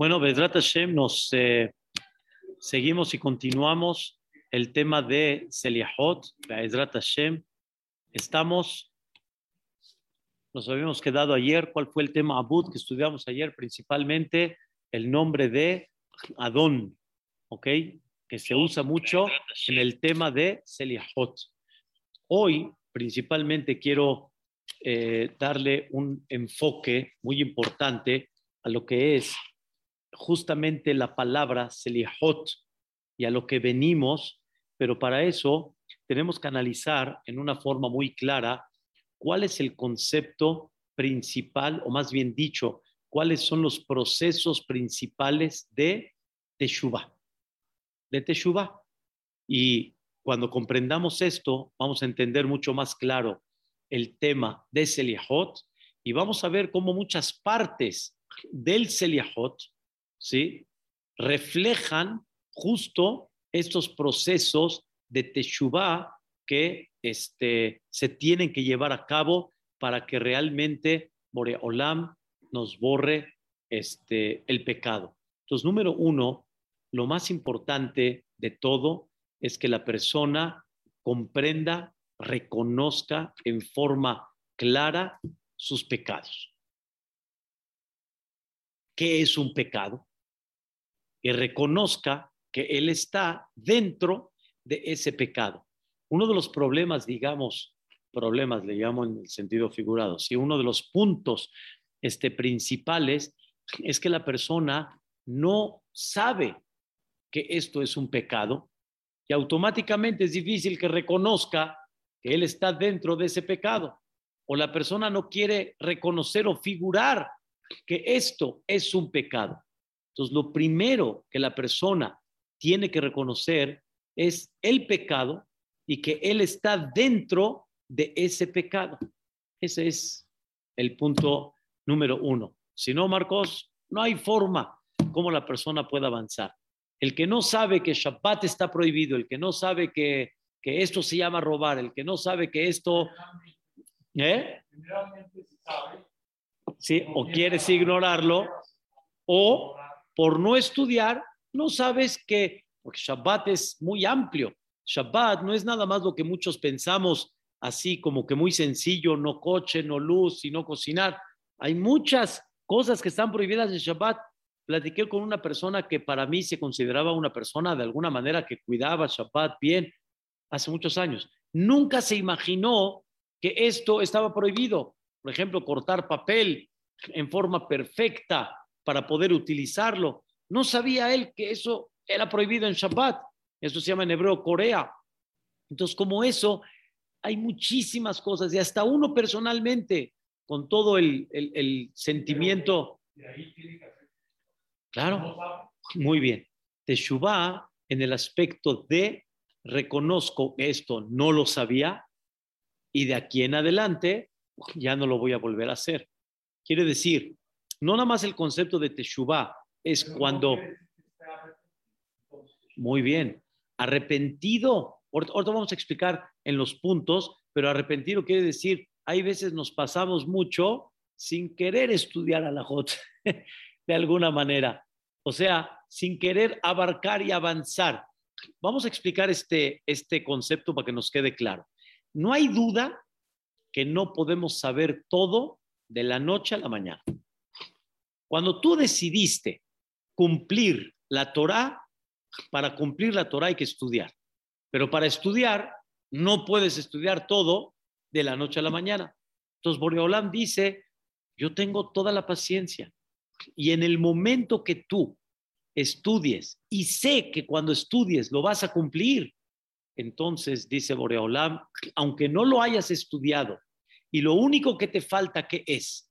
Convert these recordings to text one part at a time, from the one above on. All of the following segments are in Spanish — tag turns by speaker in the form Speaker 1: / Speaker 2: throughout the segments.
Speaker 1: Bueno, Bedrat Hashem, nos eh, seguimos y continuamos el tema de Seliahot, Bedrat Hashem. Estamos, nos habíamos quedado ayer, ¿cuál fue el tema Abud que estudiamos ayer? Principalmente el nombre de Adón, ¿ok? Que se usa mucho en el tema de Seliahot. Hoy, principalmente, quiero eh, darle un enfoque muy importante a lo que es justamente la palabra Selihot y a lo que venimos, pero para eso tenemos que analizar en una forma muy clara cuál es el concepto principal, o más bien dicho, cuáles son los procesos principales de Teshuvah. De. Y cuando comprendamos esto, vamos a entender mucho más claro el tema de Selihot y vamos a ver cómo muchas partes del Selihot ¿sí? reflejan justo estos procesos de Teshuvah que este, se tienen que llevar a cabo para que realmente Boreolam nos borre este, el pecado. Entonces, número uno, lo más importante de todo es que la persona comprenda, reconozca en forma clara sus pecados. ¿Qué es un pecado? Y reconozca que él está dentro de ese pecado. Uno de los problemas, digamos, problemas le llamo en el sentido figurado, si uno de los puntos este, principales es que la persona no sabe que esto es un pecado y automáticamente es difícil que reconozca que él está dentro de ese pecado. O la persona no quiere reconocer o figurar que esto es un pecado. Entonces, lo primero que la persona tiene que reconocer es el pecado y que él está dentro de ese pecado. Ese es el punto número uno. Si no, Marcos, no hay forma como la persona pueda avanzar. El que no sabe que Shabbat está prohibido, el que no sabe que, que esto se llama robar, el que no sabe que esto... ¿Eh? Sí, o quieres ignorarlo, o por no estudiar, no sabes que, porque Shabbat es muy amplio. Shabbat no es nada más lo que muchos pensamos, así como que muy sencillo, no coche, no luz y no cocinar. Hay muchas cosas que están prohibidas en Shabbat. Platiqué con una persona que para mí se consideraba una persona de alguna manera que cuidaba Shabbat bien hace muchos años. Nunca se imaginó que esto estaba prohibido. Por ejemplo, cortar papel en forma perfecta, para poder utilizarlo. No sabía él que eso era prohibido en Shabbat. Eso se llama en hebreo Corea. Entonces, como eso, hay muchísimas cosas y hasta uno personalmente, con todo el, el, sentimiento. Claro, muy bien. Teshuvah, en el aspecto de reconozco esto no lo sabía y de aquí en adelante ya no lo voy a volver a hacer. Quiere decir, no nada más el concepto de Teshuvah, es cuando... Muy bien, arrepentido. Ahorita vamos a explicar en los puntos, pero arrepentido quiere decir, hay veces nos pasamos mucho sin querer estudiar a la Jot, de alguna manera. O sea, sin querer abarcar y avanzar. Vamos a explicar este, este concepto para que nos quede claro. No hay duda que no podemos saber todo de la noche a la mañana. Cuando tú decidiste cumplir la Torah, para cumplir la Torah hay que estudiar. Pero para estudiar, no puedes estudiar todo de la noche a la mañana. Entonces, Boreolam dice, yo tengo toda la paciencia. Y en el momento que tú estudies y sé que cuando estudies lo vas a cumplir, entonces dice Boreolam, aunque no lo hayas estudiado y lo único que te falta que es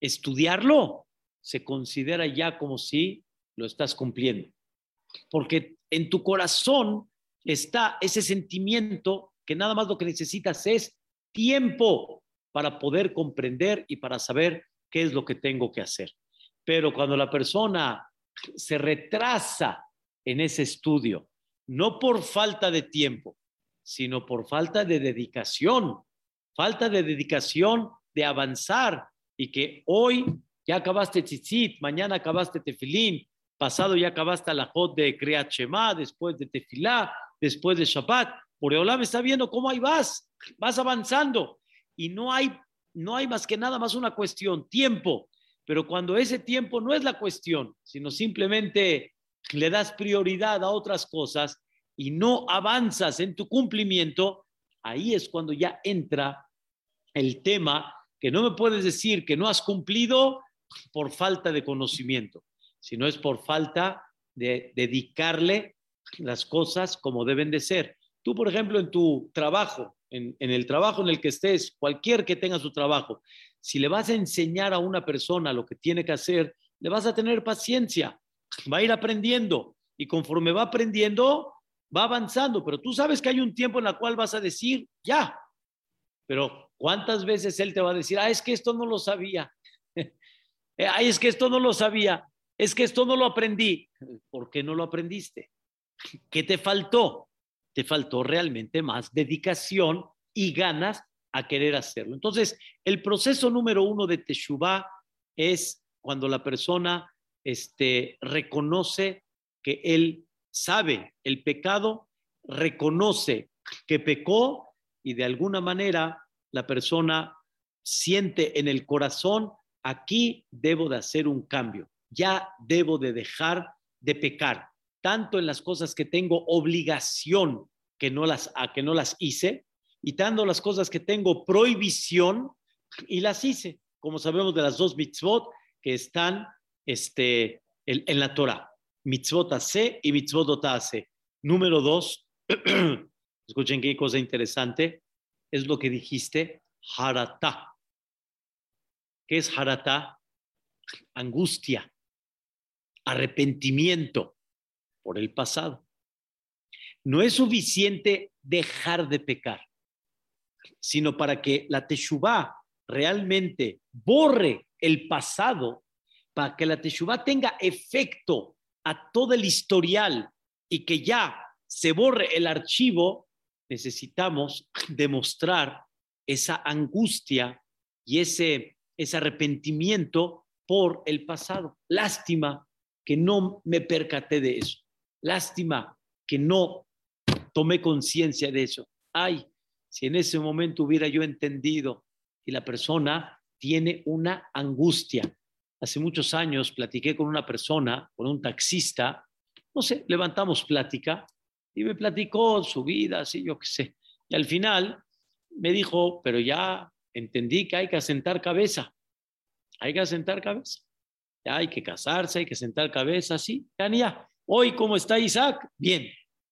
Speaker 1: estudiarlo, se considera ya como si lo estás cumpliendo. Porque en tu corazón está ese sentimiento que nada más lo que necesitas es tiempo para poder comprender y para saber qué es lo que tengo que hacer. Pero cuando la persona se retrasa en ese estudio, no por falta de tiempo, sino por falta de dedicación, falta de dedicación de avanzar y que hoy ya acabaste tzitzit, mañana acabaste tefilín, pasado ya acabaste la hot de Kriyat Shema, después de tefilá, después de Shabbat. me está viendo cómo ahí vas, vas avanzando y no hay, no hay más que nada más una cuestión, tiempo. Pero cuando ese tiempo no es la cuestión, sino simplemente le das prioridad a otras cosas y no avanzas en tu cumplimiento, ahí es cuando ya entra el tema que no me puedes decir que no has cumplido por falta de conocimiento, sino es por falta de dedicarle las cosas como deben de ser. Tú, por ejemplo, en tu trabajo, en, el trabajo en el que estés, cualquier que tenga su trabajo, si le vas a enseñar a una persona lo que tiene que hacer, le vas a tener paciencia, va a ir aprendiendo y conforme va aprendiendo, va avanzando, pero tú sabes que hay un tiempo en el cual vas a decir, ya, pero ¿cuántas veces él te va a decir, ah, es que esto no lo sabía? Ay, es que esto no lo sabía, es que esto no lo aprendí. ¿Por qué no lo aprendiste? ¿Qué te faltó? Te faltó realmente más dedicación y ganas a querer hacerlo. Entonces, el proceso número uno de Teshuvah es cuando la persona este, reconoce que él sabe el pecado, reconoce que pecó y de alguna manera la persona siente en el corazón, aquí debo de hacer un cambio, ya debo de dejar de pecar, tanto en las cosas que tengo obligación que no las, que no las hice, y tanto las cosas que tengo prohibición y las hice, como sabemos de las dos mitzvot que están este, en, la Torah mitzvot hace y mitzvot hace. Número dos, escuchen qué cosa interesante, es lo que dijiste, harata. ¿Qué es harata? Angustia, arrepentimiento por el pasado. No es suficiente dejar de pecar, sino para que la teshuvah realmente borre el pasado, para que la teshuvah tenga efecto a todo el historial y que ya se borre el archivo, necesitamos demostrar esa angustia y ese, ese arrepentimiento por el pasado. Lástima que no me percaté de eso. Lástima que no tomé conciencia de eso. Ay, si en ese momento hubiera yo entendido que la persona tiene una angustia, hace muchos años platiqué con una persona, con un taxista, no sé, levantamos plática y me platicó su vida, así yo qué sé. Y al final me dijo, pero ya entendí que hay que asentar cabeza, hay que asentar cabeza, ya hay que casarse, hay que sentar cabeza, sí, ya ya. Hoy, ¿cómo está Isaac? Bien,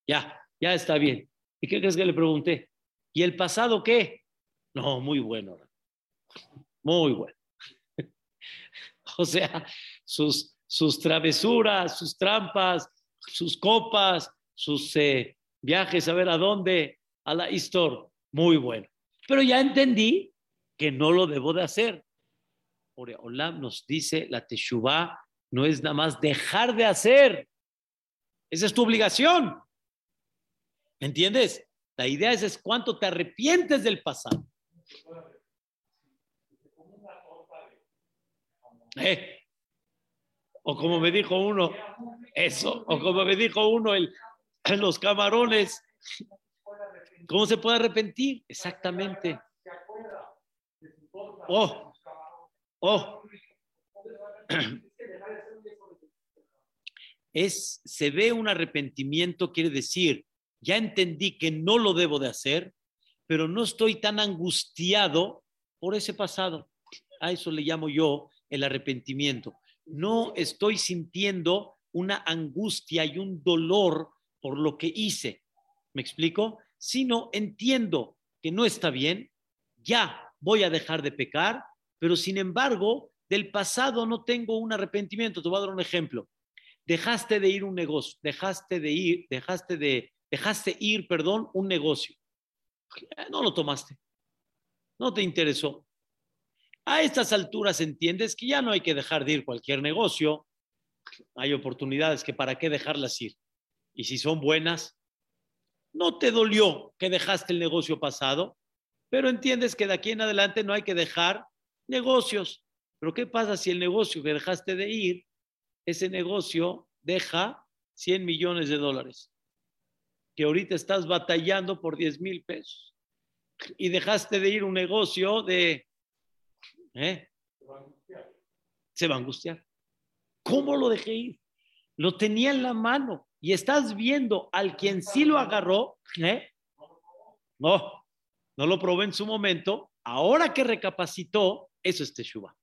Speaker 1: ya, ya está bien. ¿Y qué crees que le pregunté? ¿Y el pasado qué? No, muy bueno, muy bueno. O sea, sus, sus travesuras, sus trampas, sus copas, sus eh, viajes a ver a dónde, a la historia, muy bueno. Pero ya entendí que no lo debo de hacer. Olam nos dice, la teshuvah no es nada más dejar de hacer. Esa es tu obligación. ¿Entiendes? La idea es, es cuánto te arrepientes del pasado. ¿Eh? O como me dijo uno, eso, o como me dijo uno, el, los camarones. ¿Cómo se puede arrepentir? Exactamente. Oh, oh. Es, se ve un arrepentimiento, quiere decir, ya entendí que no lo debo de hacer, pero no estoy tan angustiado por ese pasado. A eso le llamo yo el arrepentimiento. No estoy sintiendo una angustia y un dolor por lo que hice. ¿Me explico? Sino entiendo que no está bien, ya voy a dejar de pecar, pero sin embargo, del pasado no tengo un arrepentimiento. Te voy a dar un ejemplo. Dejaste de ir un negocio, dejaste de ir, dejaste de, dejaste ir, perdón, un negocio. No lo tomaste. No te interesó. A estas alturas entiendes que ya no hay que dejar de ir cualquier negocio. Hay oportunidades que para qué dejarlas ir. Y si son buenas, no te dolió que dejaste el negocio pasado, pero entiendes que de aquí en adelante no hay que dejar negocios. Pero ¿qué pasa si el negocio que dejaste de ir, ese negocio deja 100 millones de dólares? Que ahorita estás batallando por 10 mil pesos. Y dejaste de ir un negocio de... ¿eh? Se va a angustiar. ¿Cómo lo dejé ir? Lo tenía en la mano y estás viendo al quien sí lo agarró, ¿eh? No, no lo probó en su momento. Ahora que recapacitó, eso es Teshuva.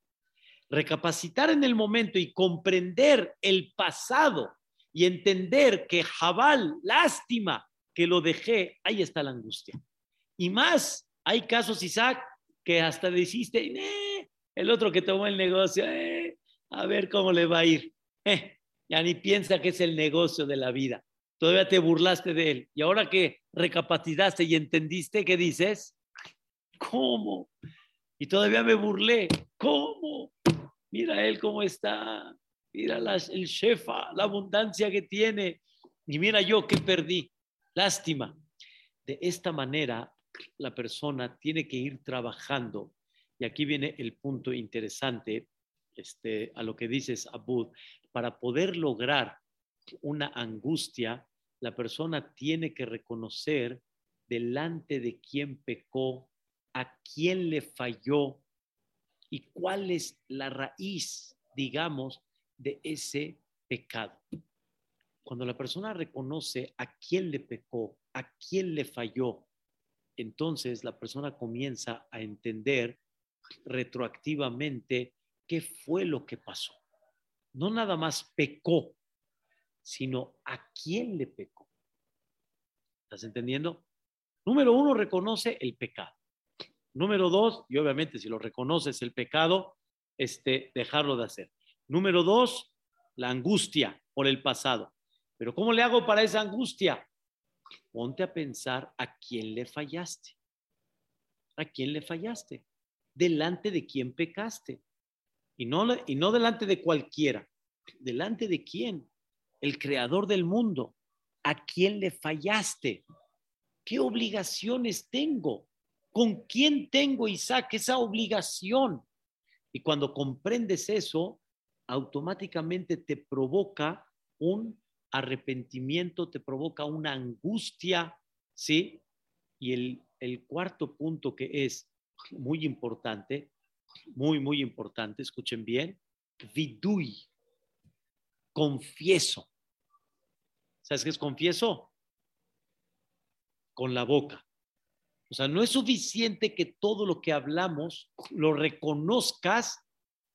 Speaker 1: Recapacitar en el momento y comprender el pasado y entender que Jabal, lástima que lo dejé, ahí está la angustia. Y más, hay casos, Isaac, que hasta dijiste, el otro que tomó el negocio, eh, a ver cómo le va a ir. Eh, ya ni piensa que es el negocio de la vida. Todavía te burlaste de él. Y ahora que recapacitaste y entendiste, ¿qué dices? ¿Cómo? Y todavía me burlé. ¿Cómo? Mira él cómo está. Mira el shefa, la abundancia que tiene. Y mira yo qué perdí. Lástima. De esta manera, la persona tiene que ir trabajando. Y aquí viene el punto interesante este, a lo que dices, Abud, para poder lograr una angustia, la persona tiene que reconocer delante de quién pecó, a quién le falló y cuál es la raíz, digamos, de ese pecado. Cuando la persona reconoce a quién le pecó, a quién le falló, entonces la persona comienza a entender retroactivamente qué fue lo que pasó no nada más pecó, sino a quién le pecó. ¿Estás entendiendo? Número uno, reconoce el pecado. Número dos, y obviamente si lo reconoces el pecado, este, dejarlo de hacer. Número dos, la angustia por el pasado. Pero ¿cómo le hago para esa angustia? Ponte a pensar a quién le fallaste. ¿A quién le fallaste? Delante de quién pecaste. Y no, y no delante de cualquiera. ¿Delante de quién? El creador del mundo. ¿A quién le fallaste? ¿Qué obligaciones tengo? ¿Con quién tengo, Isaac, esa obligación? Y cuando comprendes eso, automáticamente te provoca un arrepentimiento, te provoca una angustia, ¿sí? Y el, el cuarto punto que es muy importante muy, muy importante, escuchen bien, vidui, confieso. ¿Sabes qué es confieso? Con la boca. O sea, no es suficiente que todo lo que hablamos lo reconozcas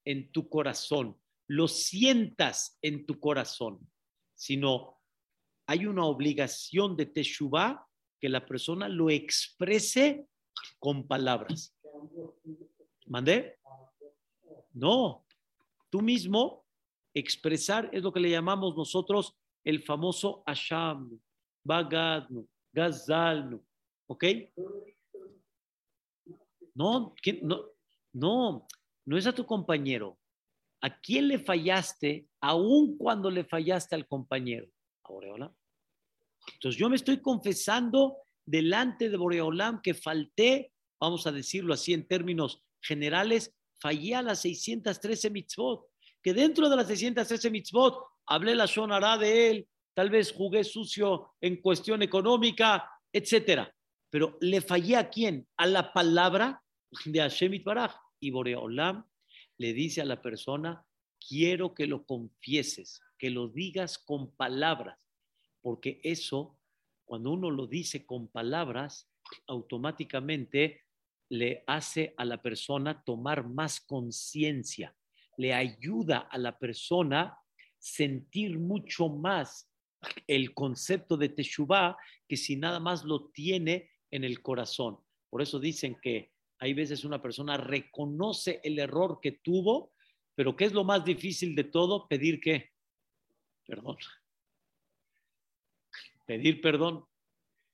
Speaker 1: en tu corazón, lo sientas en tu corazón, sino hay una obligación de Teshuvah que la persona lo exprese con palabras. ¿Mandé? No, tú mismo expresar es lo que le llamamos nosotros el famoso Asham, Bagadnu, Gazalnu, ¿ok? No, no, no, no es a tu compañero. ¿A quién le fallaste aun cuando le fallaste al compañero? A Boreolam. Entonces yo me estoy confesando delante de Boreolam que falté, vamos a decirlo así en términos generales, fallé a las 613 mitzvot, que dentro de las 613 mitzvot hablé la shonara de él, tal vez jugué sucio en cuestión económica, etcétera. Pero le fallé a quién? A la palabra de Hashem Itbaraj. Y Boreolam le dice a la persona, quiero que lo confieses, que lo digas con palabras, porque eso, cuando uno lo dice con palabras, automáticamente le hace a la persona tomar más conciencia, le ayuda a la persona sentir mucho más el concepto de Teshuvah que si nada más lo tiene en el corazón. Por eso dicen que hay veces una persona reconoce el error que tuvo, pero ¿qué es lo más difícil de todo? Pedir qué? Perdón. Pedir perdón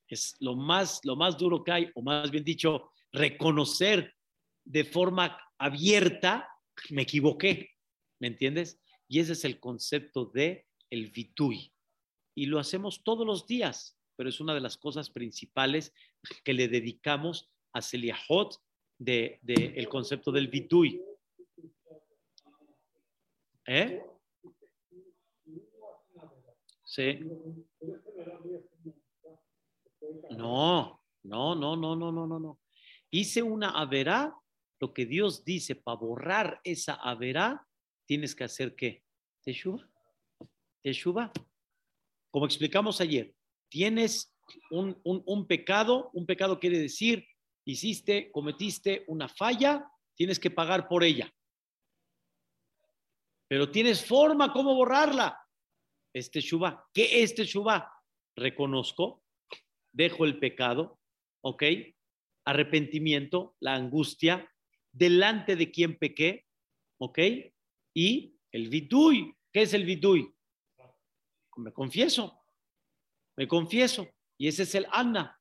Speaker 1: es lo más, lo más duro que hay, o más bien dicho, reconocer de forma abierta, me equivoqué, ¿me entiendes? Y ese es el concepto de el vitui. Y lo hacemos todos los días, pero es una de las cosas principales que le dedicamos a Seliahot del de, el concepto del vitui. ¿Eh? Sí. No, no, no, no, no, no, no, no. Hice una averá, lo que Dios dice, para borrar esa averá, tienes que hacer qué? Teshuva. Teshuva. Como explicamos ayer, tienes un, un, un pecado, un pecado quiere decir, hiciste, cometiste una falla, tienes que pagar por ella. Pero tienes forma cómo borrarla. Este Shubá. ¿Qué es Teshuva? Reconozco, dejo el pecado, ¿ok? Arrepentimiento, la angustia, delante de quien pequé, ¿ok? Y el vidui. ¿Qué es el vidui? Me confieso, me confieso. Y ese es el Anna.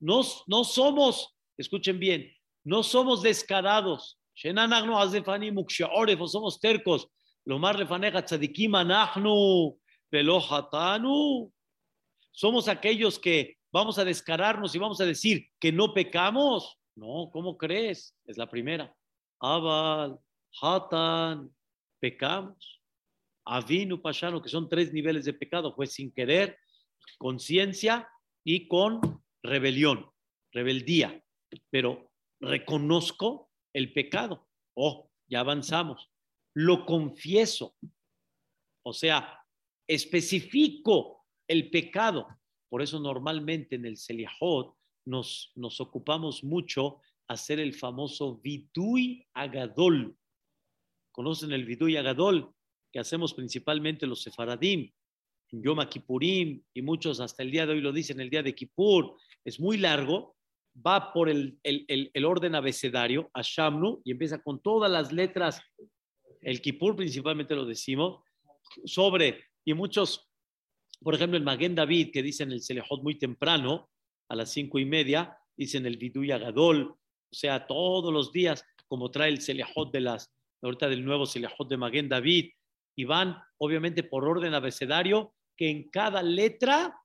Speaker 1: No, no somos, escuchen bien, no somos descarados. Somos tercos. Somos aquellos que vamos a descararnos y vamos a decir que no pecamos. No, ¿cómo crees? Es la primera. Abal, Hatan, pecamos. Avinu, Pashano, que son tres niveles de pecado. Fue sin querer, conciencia y con rebelión, rebeldía. Pero reconozco el pecado. Oh, ya avanzamos. Lo confieso. O sea, especifico el pecado. Por eso normalmente en el Seliahot nos, ocupamos mucho hacer el famoso Vidui Agadol. ¿Conocen el Vidui Agadol? Que hacemos principalmente los Sefaradim, en Yom Kippurim, y muchos hasta el día de hoy lo dicen, el día de Kippur. Es muy largo, va por el, el, el, orden abecedario, a Shamnu, y empieza con todas las letras, el Kippur principalmente lo decimos, sobre, y muchos por ejemplo, el Maguen David, que dicen el Selejot muy temprano, a las cinco y media, dicen el Viduy Agadol, o sea, todos los días, como trae el Selejot de las, ahorita del nuevo Selejot de Maguen David, y van, obviamente, por orden abecedario, que en cada letra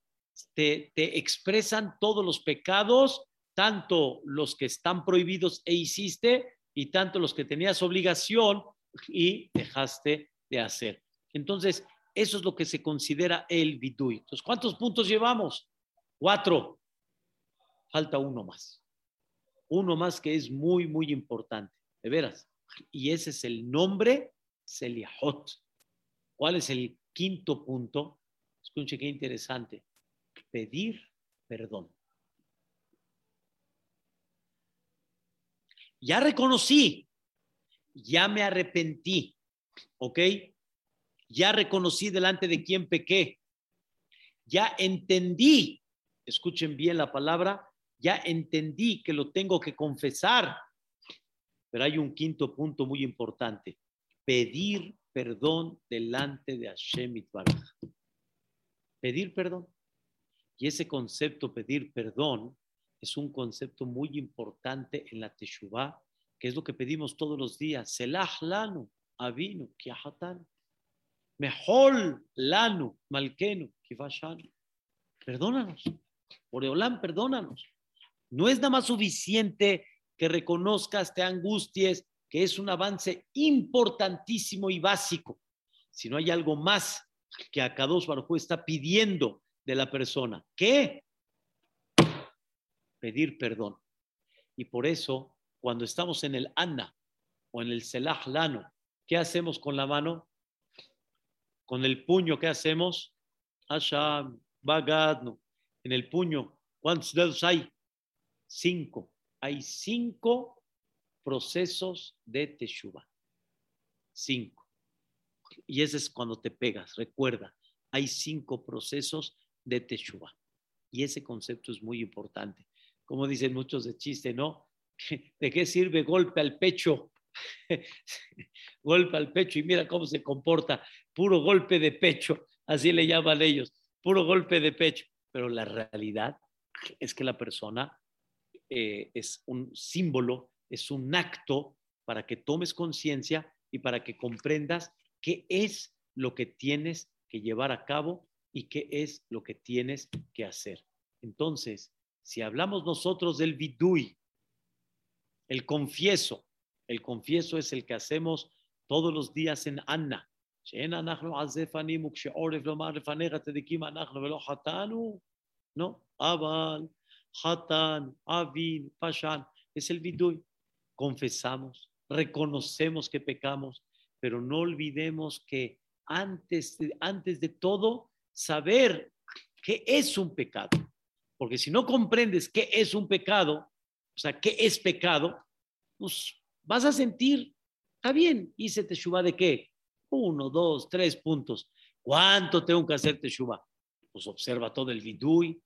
Speaker 1: te, te expresan todos los pecados, tanto los que están prohibidos e hiciste, y tanto los que tenías obligación y dejaste de hacer. Entonces, eso es lo que se considera el vidui. Entonces, ¿cuántos puntos llevamos? Cuatro. Falta uno más. Uno más que es muy, muy importante. De veras. Y ese es el nombre Seliahot. ¿Cuál es el quinto punto? Escuche qué interesante. Pedir perdón. Ya reconocí, ya me arrepentí, ¿ok? ya reconocí delante de quién pequé, ya entendí, escuchen bien la palabra, ya entendí que lo tengo que confesar. Pero hay un quinto punto muy importante, pedir perdón delante de Hashem Itbaraj. Pedir perdón. Y ese concepto, pedir perdón, es un concepto muy importante en la Teshuvah, que es lo que pedimos todos los días. Selah lanu, avinu, kiahatan. Mejor lanu, malkenu, kifashanu. Perdónanos. Oreolán, perdónanos. No es nada más suficiente que reconozcas, te angusties, que es un avance importantísimo y básico. Si no hay algo más que Akados Baruj está pidiendo de la persona, ¿qué? Pedir perdón. Y por eso, cuando estamos en el Anna o en el Selah Lano, ¿qué hacemos con la mano? Con el puño, ¿qué hacemos? Hashem, Bagadno. En el puño, ¿cuántos dedos hay? Cinco. Hay cinco procesos de teshuva. Cinco. Y ese es cuando te pegas. Recuerda, hay cinco procesos de teshuva. Y ese concepto es muy importante. Como dicen muchos de chiste, ¿no? ¿De qué sirve golpe al pecho? golpe al pecho y mira cómo se comporta, puro golpe de pecho, así le llaman ellos, puro golpe de pecho. Pero la realidad es que la persona eh, es un símbolo, es un acto para que tomes conciencia y para que comprendas qué es lo que tienes que llevar a cabo y qué es lo que tienes que hacer. Entonces, si hablamos nosotros del vidui, el confieso, El confieso es el que hacemos todos los días en Anna. No, Hatan, Avin, Pashan, es el Vidui. Confesamos, reconocemos que pecamos, pero no olvidemos que antes antes de todo, saber qué es un pecado. Porque si no comprendes qué es un pecado, o sea, qué es pecado, pues vas a sentir, está bien, hice teshuva de qué? Uno, dos, tres puntos. ¿Cuánto tengo que hacer teshuva? Pues observa todo el vidui.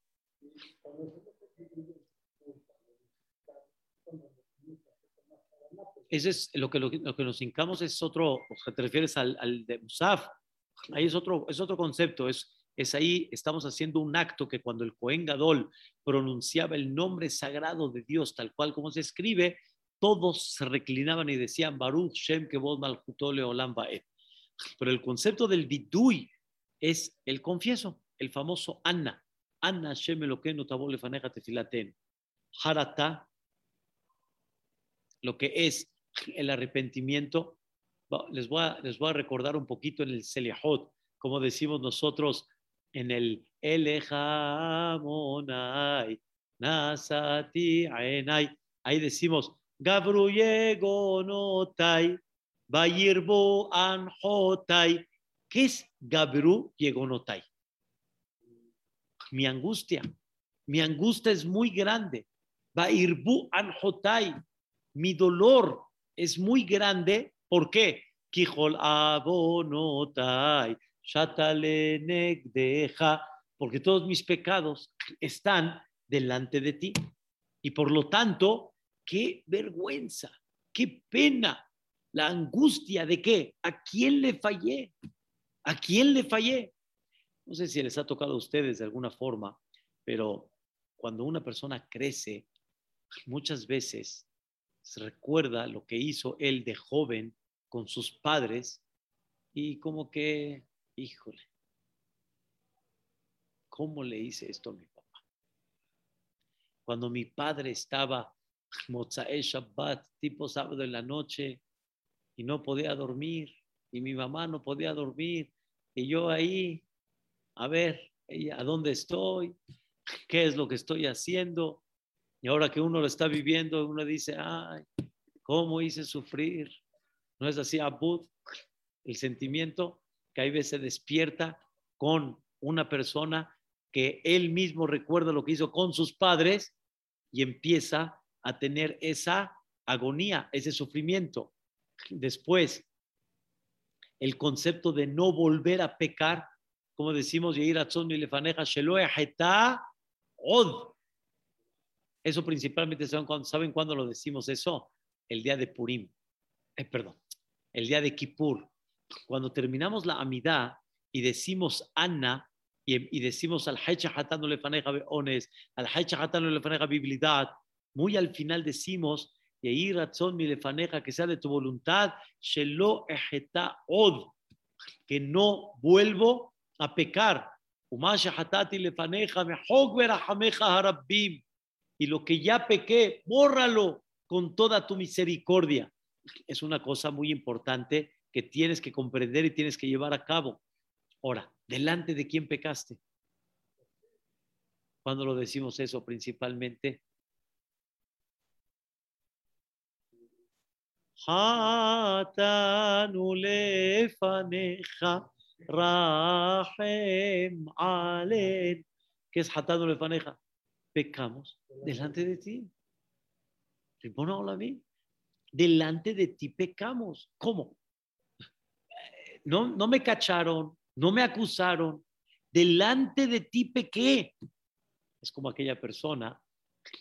Speaker 1: Ese es lo que, lo, que nos hincamos, es otro, o sea, te refieres al, al de Musaf, ahí es otro, es otro concepto, es, es ahí, estamos haciendo un acto que cuando el Cohen Gadol pronunciaba el nombre sagrado de Dios, tal cual como se escribe, todos se reclinaban y decían Baruch Shem Kevod Malchutole Olam Pero el concepto del bidui es el confieso, el famoso Anna. Anna Shem Elokeinu Tabol Lefaneja Tefilaten. Harata, lo que es el arrepentimiento. Les voy a, les voy a recordar un poquito en el Seliahot, como decimos nosotros en el Elejamonai, Nasati Aenai. Ahí decimos Gabru Yegonotai, Bayirbo Anjotai. ¿Qué es Gabru Yegonotai? Mi angustia. Mi angustia es muy grande. Bayirbu Anjotai. Mi dolor es muy grande. ¿Por qué? Porque todos mis pecados están delante de ti. Y por lo tanto, qué vergüenza, qué pena, la angustia de qué, a quién le fallé, a quién le fallé. No sé si les ha tocado a ustedes de alguna forma, pero cuando una persona crece, muchas veces recuerda lo que hizo él de joven con sus padres y como que, híjole, ¿cómo le hice esto a mi papá? Cuando mi padre estaba Mozae Shabbat, tipo sábado en la noche, y no podía dormir, y mi mamá no podía dormir, y yo ahí, a ver, ¿a dónde estoy? ¿Qué es lo que estoy haciendo? Y ahora que uno lo está viviendo, uno dice, ay, ¿cómo hice sufrir? ¿No es así, Abud? El sentimiento que hay veces se despierta con una persona que él mismo recuerda lo que hizo con sus padres y empieza a tener esa agonía, ese sufrimiento. Después, el concepto de no volver a pecar, como decimos, od. Eso principalmente, ¿saben cuándo, ¿saben lo decimos eso? El día de Purim. Eh, perdón, el día de Kippur. Cuando terminamos la amidad y decimos Anna, y, decimos al Hatano Lefaneja Ones, al Hatano Lefaneja Biblidad, muy al final decimos, y ahí razón mi lefaneja, que sea de tu voluntad, shelo ejeta od, que no vuelvo a pecar Y lo que ya pequé, bórralo con toda tu misericordia. Es una cosa muy importante que tienes que comprender y tienes que llevar a cabo. Ahora, ¿delante de quién pecaste? Cuando lo decimos eso principalmente, חטאנו לפניך, רחם עלינו. ¿Qué es hatanu lefaneja? Pecamos delante de ti. Delante de ti pecamos. ¿Cómo? No, no me cacharon, no me acusaron. Delante de ti pequé. Es como aquella persona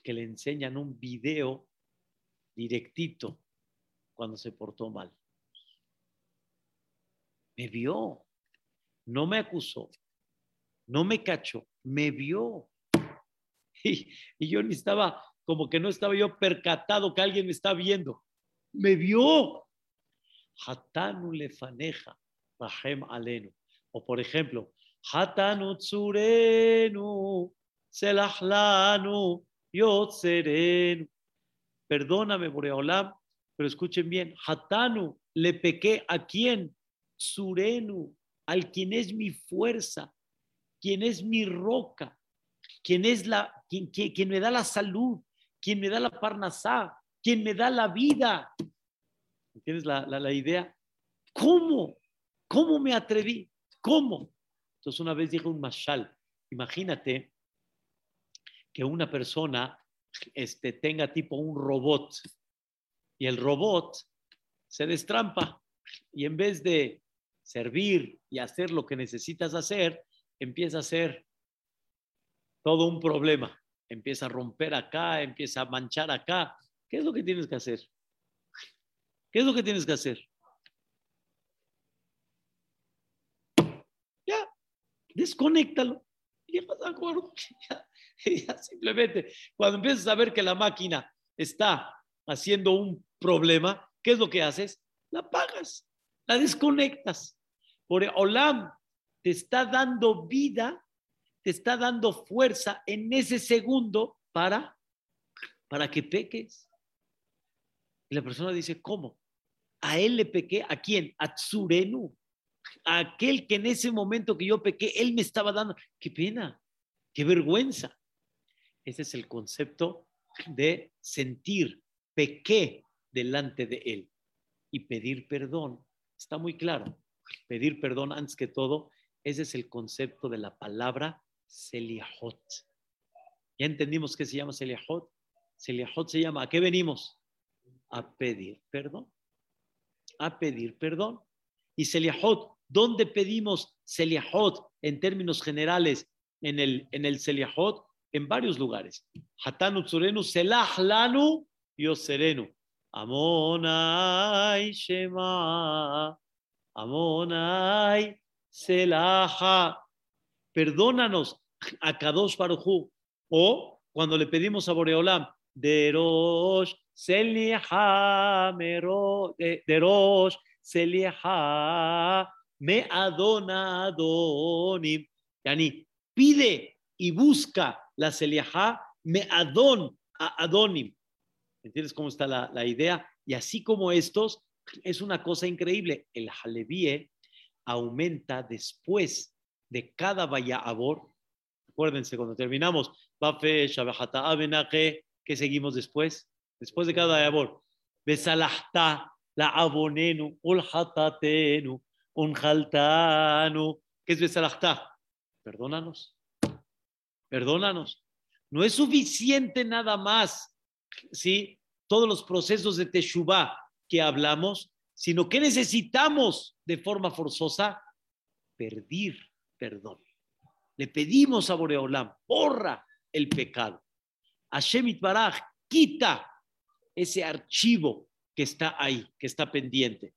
Speaker 1: que le enseñan un video directito cuando se portó mal. Me vio, no me acusó, no me cachó, me vio. Y, yo ni estaba, como que no estaba yo percatado que alguien me está viendo. Me vio. Hatanu lefaneja, rahem alenu. O por ejemplo, Hatanu tsurenu, selahlanu, yotzerenu. Perdóname, Boreolam, Pero escuchen bien, Hatanu, le pequé a quién? Surenu, al quien es mi fuerza, quien es mi roca, quien es la, quien, quien, me da la salud, quien me da la parnasá, quien me da la vida. ¿Entiendes la, la, la idea? ¿Cómo? ¿Cómo me atreví? ¿Cómo? Entonces una vez dijo un mashal, imagínate que una persona este, tenga tipo un robot y el robot se destrampa y en vez de servir y hacer lo que necesitas hacer, empieza a hacer todo un problema. Empieza a romper acá, empieza a manchar acá. ¿Qué es lo que tienes que hacer? ¿Qué es lo que tienes que hacer? Ya, desconéctalo. Y ya, simplemente, cuando empiezas a ver que la máquina está haciendo un problema, ¿qué es lo que haces? La apagas, la desconectas. Por Olam te está dando vida, te está dando fuerza en ese segundo para, para que peques. Y la persona dice, ¿cómo? A él le pequé, ¿a quién? A Tsurenu. A aquel que en ese momento que yo pequé, él me estaba dando. Qué pena, qué vergüenza. Ese es el concepto de sentir, pequé delante de él y pedir perdón. Está muy claro. Pedir perdón antes que todo, ese es el concepto de la palabra Seliahot. ¿Ya entendimos qué se llama Seliahot? Seliahot se llama, ¿a qué venimos? A pedir perdón. A pedir perdón. Y Seliahot, ¿dónde pedimos Seliahot en términos generales en el, en el? En varios lugares. Hatanu Tsurenu, Selah Lanu, Yoserenu. Amonai Shema. Amonai Selaha. Perdónanos a Kadosh Baruchu. O cuando le pedimos a Boreolam, Derosh Seliha Derosh Seliha Me Adona Adonim. Yani, pide y busca la Seliha Me Adon a Adonim. ¿Entiendes cómo está la, la idea? Y así como estos, es una cosa increíble. El Halevíe aumenta después de cada Abor. Acuérdense, cuando terminamos, Bafe, Shabahata, Abenaje, ¿qué seguimos después? Después de cada Abor. Besalahta, la Abonenu, Ulhatatenu, Unjaltanu. ¿Qué es Besalahta? Perdónanos. Perdónanos. No es suficiente nada más, ¿sí? Todos los procesos de Teshuvah que hablamos, sino que necesitamos de forma forzosa pedir perdón. Le pedimos a Boreolam, borra el pecado. Hashem Baraj, quita ese archivo que está ahí, que está pendiente.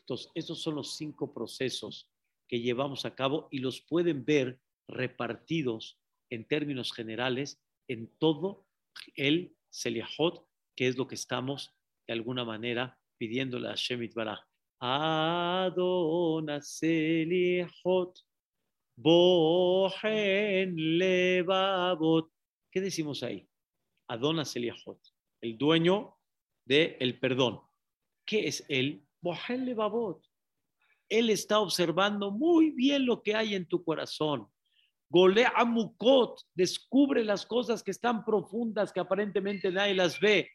Speaker 1: Entonces, esos son los cinco procesos que llevamos a cabo y los pueden ver repartidos en términos generales en todo el Seliahot, que es lo que estamos de alguna manera pidiéndole a Shemit Baraj. Adona Bohen Levavot. ¿Qué decimos ahí? Adona Selihot, el dueño del el perdón. ¿Qué es él? Bohen Levavot. Él está observando muy bien lo que hay en tu corazón. Gole Amukot, descubre las cosas que están profundas que aparentemente nadie las ve.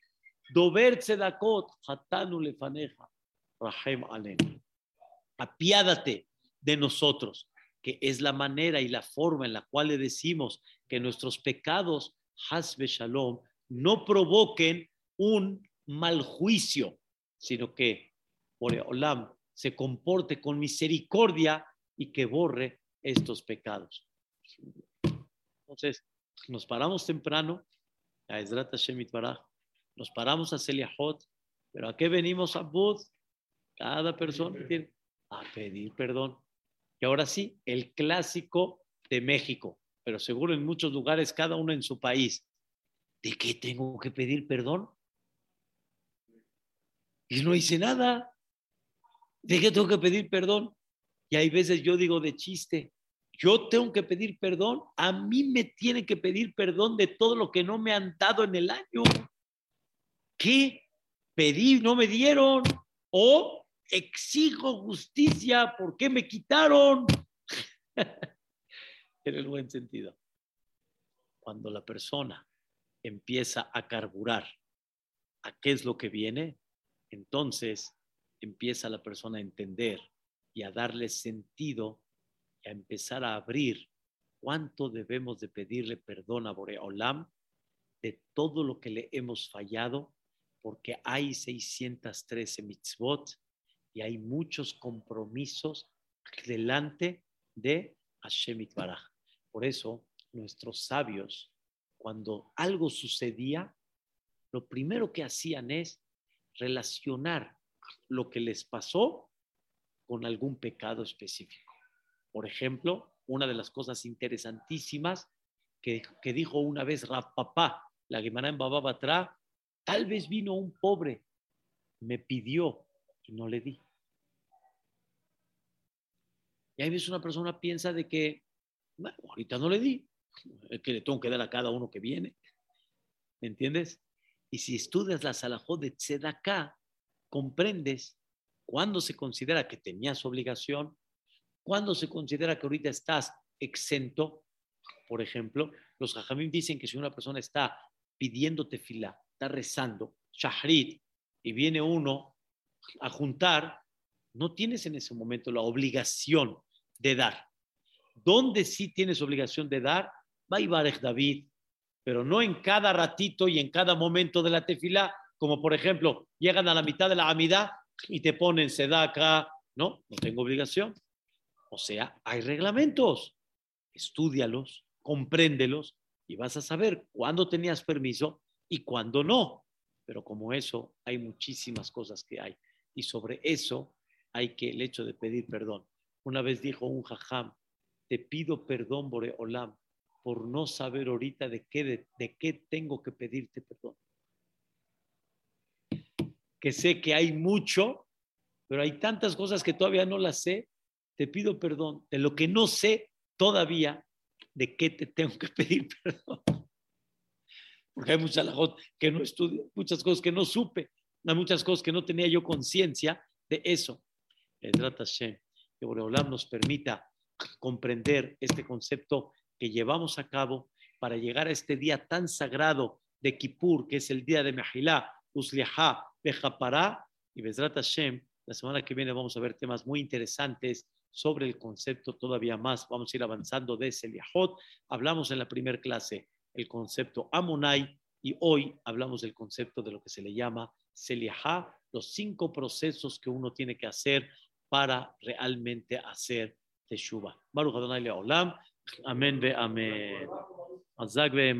Speaker 1: Dover Tzedakot, Hatanu Lefaneja, Rahem Alen. Apiádate de nosotros, que es la manera y la forma en la cual le decimos que nuestros pecados, Hasbe Shalom, no provoquen un mal juicio, sino que Olam se comporte con misericordia y que borre estos pecados. Entonces, nos paramos temprano, a Ezrat Hashem nos paramos a Seliahot, pero ¿a qué venimos a Bud? Cada persona tiene a pedir perdón. Y ahora sí, el clásico de México, pero seguro en muchos lugares, cada uno en su país. ¿De qué tengo que pedir perdón? Y no hice nada. ¿De qué tengo que pedir perdón? Y hay veces yo digo de chiste, yo tengo que pedir perdón, a mí me tienen que pedir perdón de todo lo que no me han dado en el año. ¿Qué? pedí, no me dieron, o exijo justicia, ¿por qué me quitaron? en el buen sentido. Cuando la persona empieza a carburar a qué es lo que viene, entonces empieza la persona a entender y a darle sentido y a empezar a abrir cuánto debemos de pedirle perdón a Boreolam de todo lo que le hemos fallado, porque hay 613 mitzvot y hay muchos compromisos delante de Hashem Baraj. Por eso, nuestros sabios, cuando algo sucedía, lo primero que hacían es relacionar lo que les pasó con algún pecado específico. Por ejemplo, una de las cosas interesantísimas que, dijo una vez Rav Papá, la Gemara en Baba tal vez vino un pobre, me pidió y no le di. Y ahí veces una persona piensa de que, bueno, ahorita no le di, es que le tengo que dar a cada uno que viene. ¿Me entiendes? Y si estudias la Salahot de Tzedaká, comprendes cuándo se considera que tenías obligación, cuándo se considera que ahorita estás exento. Por ejemplo, los jajamim dicen que si una persona está pidiéndote fila, está rezando, shahrit, y viene uno a juntar, no tienes en ese momento la obligación de dar. ¿Dónde sí tienes obligación de dar? Barej David, pero no en cada ratito y en cada momento de la tefila, como por ejemplo, llegan a la mitad de la amidad y te ponen sedaka. No, no tengo obligación. O sea, hay reglamentos. Estúdialos, compréndelos y vas a saber cuándo tenías permiso y cuándo no. Pero como eso, hay muchísimas cosas que hay. Y sobre eso hay que el hecho de pedir perdón. Una vez dijo un jajam, te pido perdón, Bore Olam, por no saber ahorita de qué, de, qué tengo que pedirte perdón. Que sé que hay mucho, pero hay tantas cosas que todavía no las sé. Te pido perdón de lo que no sé todavía, de qué te tengo que pedir perdón. Porque hay muchas que no estudio, muchas cosas que no supe, hay muchas cosas que no tenía yo conciencia de eso. El Hashem que Boreolam nos permita comprender este concepto que llevamos a cabo para llegar a este día tan sagrado de Kippur, que es el día de Mehilá, Usliaha, Bejapará y Bezrat Hashem. La semana que viene vamos a ver temas muy interesantes sobre el concepto todavía más. Vamos a ir avanzando de Seliahot. Hablamos en la primera clase el concepto Amonai y hoy hablamos del concepto de lo que se le llama Seliahá, los cinco procesos que uno tiene que hacer para realmente hacer teshuva. Baruch Adonai Leolam. Amén ve amén. Azag ve.